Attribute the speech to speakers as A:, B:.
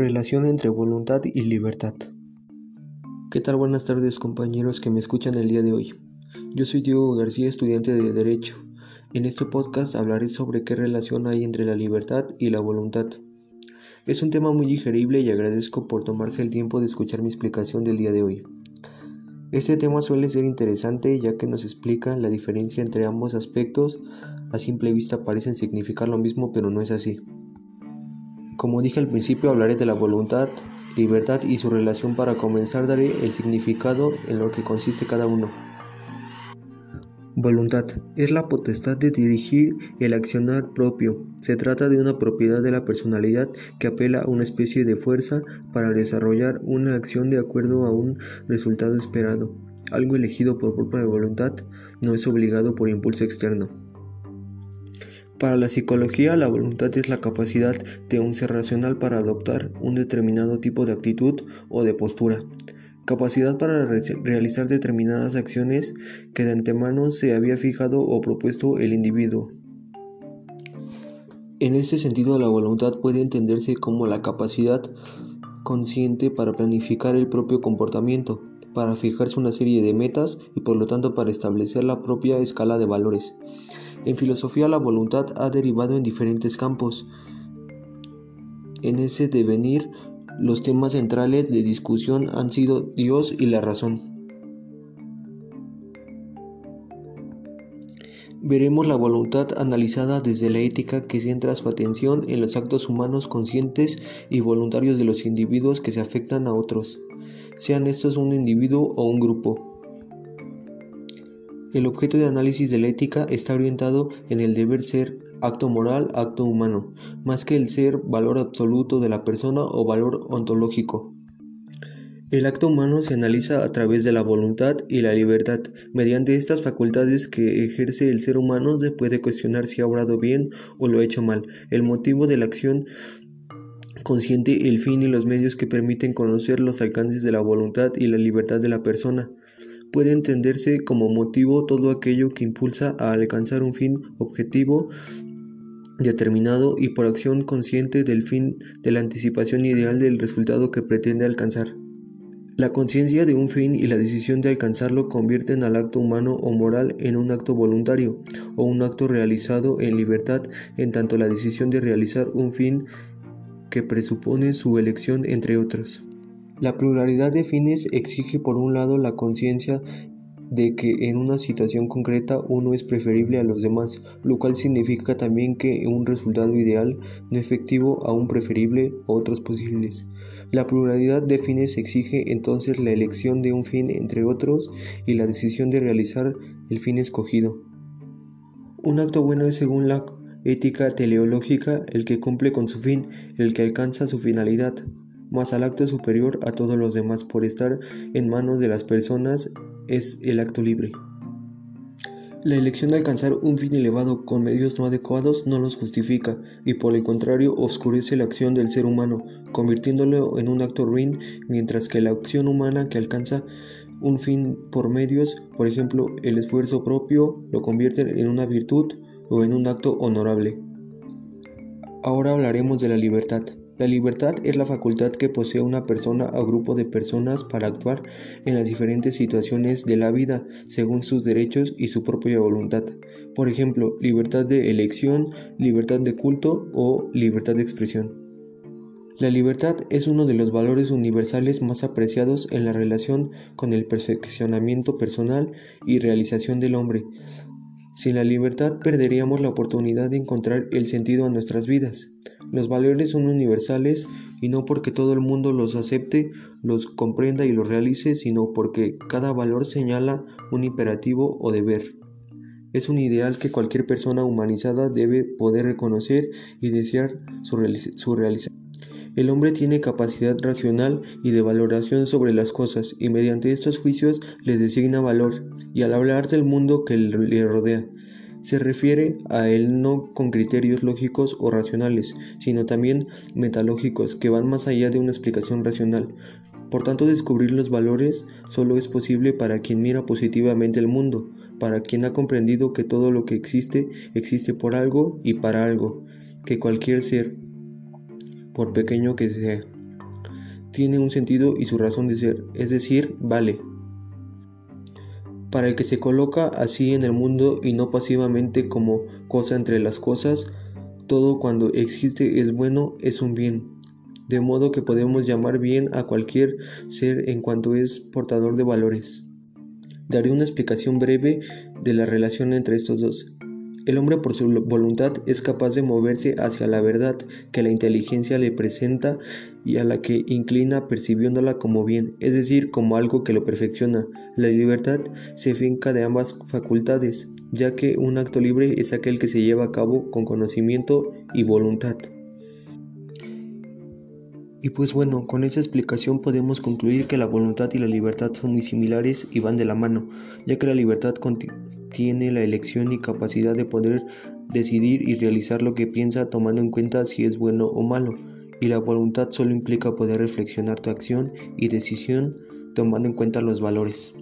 A: Relación entre voluntad y libertad. ¿Qué tal? Buenas tardes compañeros que me escuchan el día de hoy. Yo soy Diego García, estudiante de Derecho. En este podcast hablaré sobre qué relación hay entre la libertad y la voluntad. Es un tema muy digerible y agradezco por tomarse el tiempo de escuchar mi explicación del día de hoy. Este tema suele ser interesante ya que nos explica la diferencia entre ambos aspectos. A simple vista parecen significar lo mismo, pero no es así. Como dije al principio, hablaré de la voluntad, libertad y su relación. Para comenzar, daré el significado en lo que consiste cada uno. Voluntad es la potestad de dirigir el accionar propio. Se trata de una propiedad de la personalidad que apela a una especie de fuerza para desarrollar una acción de acuerdo a un resultado esperado. Algo elegido por propia voluntad no es obligado por impulso externo. Para la psicología, la voluntad es la capacidad de un ser racional para adoptar un determinado tipo de actitud o de postura. Capacidad para realizar determinadas acciones que de antemano se había fijado o propuesto el individuo. En este sentido, la voluntad puede entenderse como la capacidad consciente para planificar el propio comportamiento, para fijarse una serie de metas y por lo tanto para establecer la propia escala de valores. En filosofía la voluntad ha derivado en diferentes campos. En ese devenir, los temas centrales de discusión han sido Dios y la razón. Veremos la voluntad analizada desde la ética que centra su atención en los actos humanos conscientes y voluntarios de los individuos que se afectan a otros, sean estos un individuo o un grupo. El objeto de análisis de la ética está orientado en el deber ser acto moral, acto humano, más que el ser valor absoluto de la persona o valor ontológico. El acto humano se analiza a través de la voluntad y la libertad. Mediante estas facultades que ejerce el ser humano se puede cuestionar si ha obrado bien o lo ha hecho mal. El motivo de la acción consciente, el fin y los medios que permiten conocer los alcances de la voluntad y la libertad de la persona puede entenderse como motivo todo aquello que impulsa a alcanzar un fin objetivo determinado y por acción consciente del fin de la anticipación ideal del resultado que pretende alcanzar. La conciencia de un fin y la decisión de alcanzarlo convierten al acto humano o moral en un acto voluntario o un acto realizado en libertad, en tanto la decisión de realizar un fin que presupone su elección entre otros. La pluralidad de fines exige por un lado la conciencia de que en una situación concreta uno es preferible a los demás, lo cual significa también que un resultado ideal no efectivo aún preferible a otros posibles. La pluralidad de fines exige entonces la elección de un fin entre otros y la decisión de realizar el fin escogido. Un acto bueno es según la ética teleológica el que cumple con su fin, el que alcanza su finalidad más al acto superior a todos los demás por estar en manos de las personas es el acto libre. La elección de alcanzar un fin elevado con medios no adecuados no los justifica y por el contrario oscurece la acción del ser humano, convirtiéndolo en un acto ruin, mientras que la acción humana que alcanza un fin por medios, por ejemplo el esfuerzo propio, lo convierte en una virtud o en un acto honorable. Ahora hablaremos de la libertad. La libertad es la facultad que posee una persona o grupo de personas para actuar en las diferentes situaciones de la vida según sus derechos y su propia voluntad. Por ejemplo, libertad de elección, libertad de culto o libertad de expresión. La libertad es uno de los valores universales más apreciados en la relación con el perfeccionamiento personal y realización del hombre. Sin la libertad perderíamos la oportunidad de encontrar el sentido a nuestras vidas. Los valores son universales y no porque todo el mundo los acepte, los comprenda y los realice, sino porque cada valor señala un imperativo o deber. Es un ideal que cualquier persona humanizada debe poder reconocer y desear su, realización. El hombre tiene capacidad racional y de valoración sobre las cosas y mediante estos juicios les designa valor y al hablar del mundo que le rodea se refiere a él no con criterios lógicos o racionales, sino también metalógicos que van más allá de una explicación racional. Por tanto, descubrir los valores solo es posible para quien mira positivamente el mundo, para quien ha comprendido que todo lo que existe existe por algo y para algo, que cualquier ser, por pequeño que sea, tiene un sentido y su razón de ser, es decir, vale. Para el que se coloca así en el mundo y no pasivamente como cosa entre las cosas, todo cuando existe es bueno, es un bien. De modo que podemos llamar bien a cualquier ser en cuanto es portador de valores. Daré una explicación breve de la relación entre estos dos. El hombre por su voluntad es capaz de moverse hacia la verdad que la inteligencia le presenta y a la que inclina percibiéndola como bien, es decir, como algo que lo perfecciona. La libertad se finca de ambas facultades, ya que un acto libre es aquel que se lleva a cabo con conocimiento y voluntad. Y pues bueno, con esa explicación podemos concluir que la voluntad y la libertad son muy similares y van de la mano, ya que la libertad tiene la elección y capacidad de poder decidir y realizar lo que piensa tomando en cuenta si es bueno o malo, y la voluntad solo implica poder reflexionar tu acción y decisión tomando en cuenta los valores.